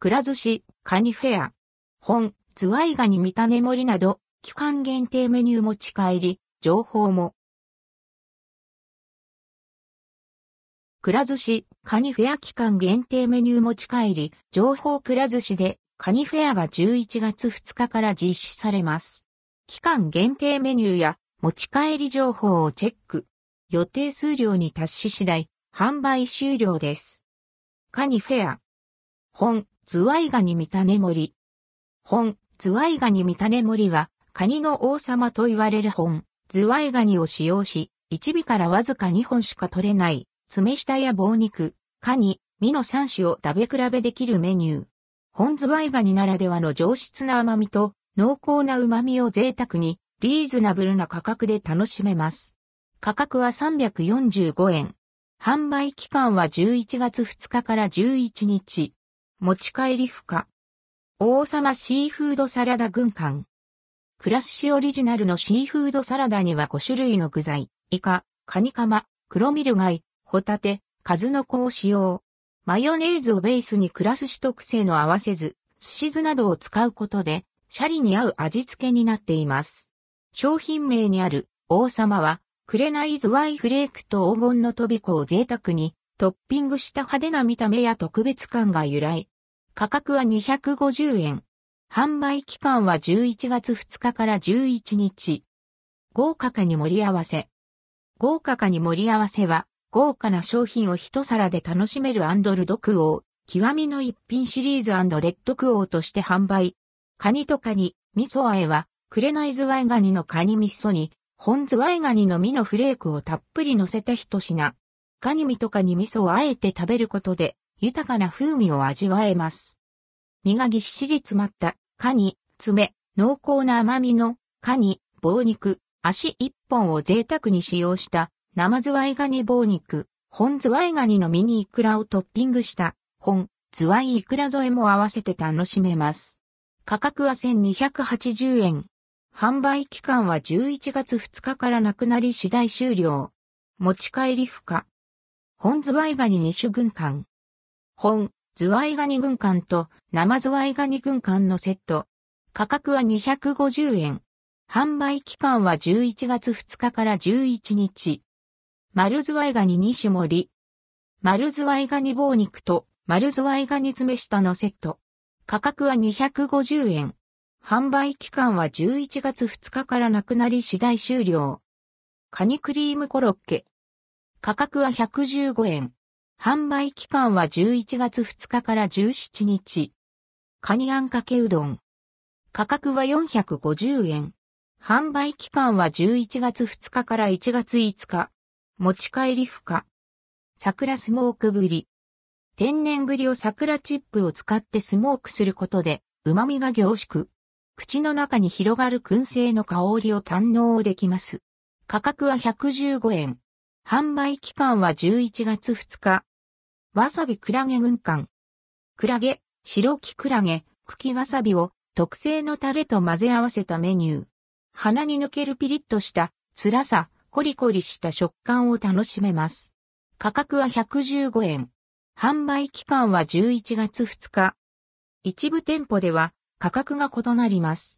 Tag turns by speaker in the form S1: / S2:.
S1: くら寿司、カニフェア。本、ズワイガニ見たね盛りなど、期間限定メニュー持ち帰り、情報も。くら寿司、カニフェア期間限定メニュー持ち帰り、情報くら寿司で、カニフェアが11月2日から実施されます。期間限定メニューや持ち帰り情報をチェック。予定数量に達し次第、販売終了です。カニフェア。本、ズワイガニ見たね森。本、ズワイガニ見たね森は、カニの王様と言われる本、ズワイガニを使用し、1尾からわずか2本しか取れない、爪下や棒肉、カニ、身の3種を食べ比べできるメニュー。本ズワイガニならではの上質な甘みと濃厚な旨味を贅沢にリーズナブルな価格で楽しめます。価格は345円。販売期間は11月2日から11日。持ち帰り不可。王様シーフードサラダ軍艦。クラッシュオリジナルのシーフードサラダには5種類の具材、イカ、カニカマ、黒ミル貝、ホタテ、数の子を使用。マヨネーズをベースにクラスシ特製の合わせず、寿司酢などを使うことで、シャリに合う味付けになっています。商品名にある王様は、クレナイズワイフレークと黄金のトビコを贅沢にトッピングした派手な見た目や特別感が由来。価格は250円。販売期間は11月2日から11日。豪華化に盛り合わせ。豪華化に盛り合わせは、豪華な商品を一皿で楽しめるアンドルドクオー、極みの一品シリーズレッドクオーとして販売。カニとカニ、味噌あえは、クレナイズワイガニのカニ味噌に、本ズワイガニの実のフレークをたっぷり乗せた一品。カニ身とカニ味噌をあえて食べることで、豊かな風味を味わえます。身がぎっしり詰まったカニ、爪、濃厚な甘みのカニ、棒肉、足一本を贅沢に使用した生ズワイガニ棒肉、本ズワイガニのミニイクラをトッピングした本ズワイイクラ添えも合わせて楽しめます。価格は1280円。販売期間は11月2日からなくなり次第終了。持ち帰り不可。本ズワイガニ2種軍艦。本ズワイガニ軍艦と生ズワイガニ軍艦のセット。価格は250円。販売期間は11月2日から11日。丸ズワイガニ2種盛り。丸ズワイガニ棒肉と丸ズワイガニ詰め下のセット。価格は250円。販売期間は11月2日からなくなり次第終了。カニクリームコロッケ。価格は115円。販売期間は11月2日から17日。カニあんかけうどん。価格は450円。販売期間は11月2日から1月5日。持ち帰り不可。桜スモークぶり。天然ぶりを桜チップを使ってスモークすることで、旨味が凝縮。口の中に広がる燻製の香りを堪能できます。価格は115円。販売期間は11月2日。わさびクラゲ軍艦。クラゲ、白木クラゲ、茎わさびを特製のタレと混ぜ合わせたメニュー。鼻に抜けるピリッとした辛さ、コリコリした食感を楽しめます。価格は115円。販売期間は11月2日。一部店舗では価格が異なります。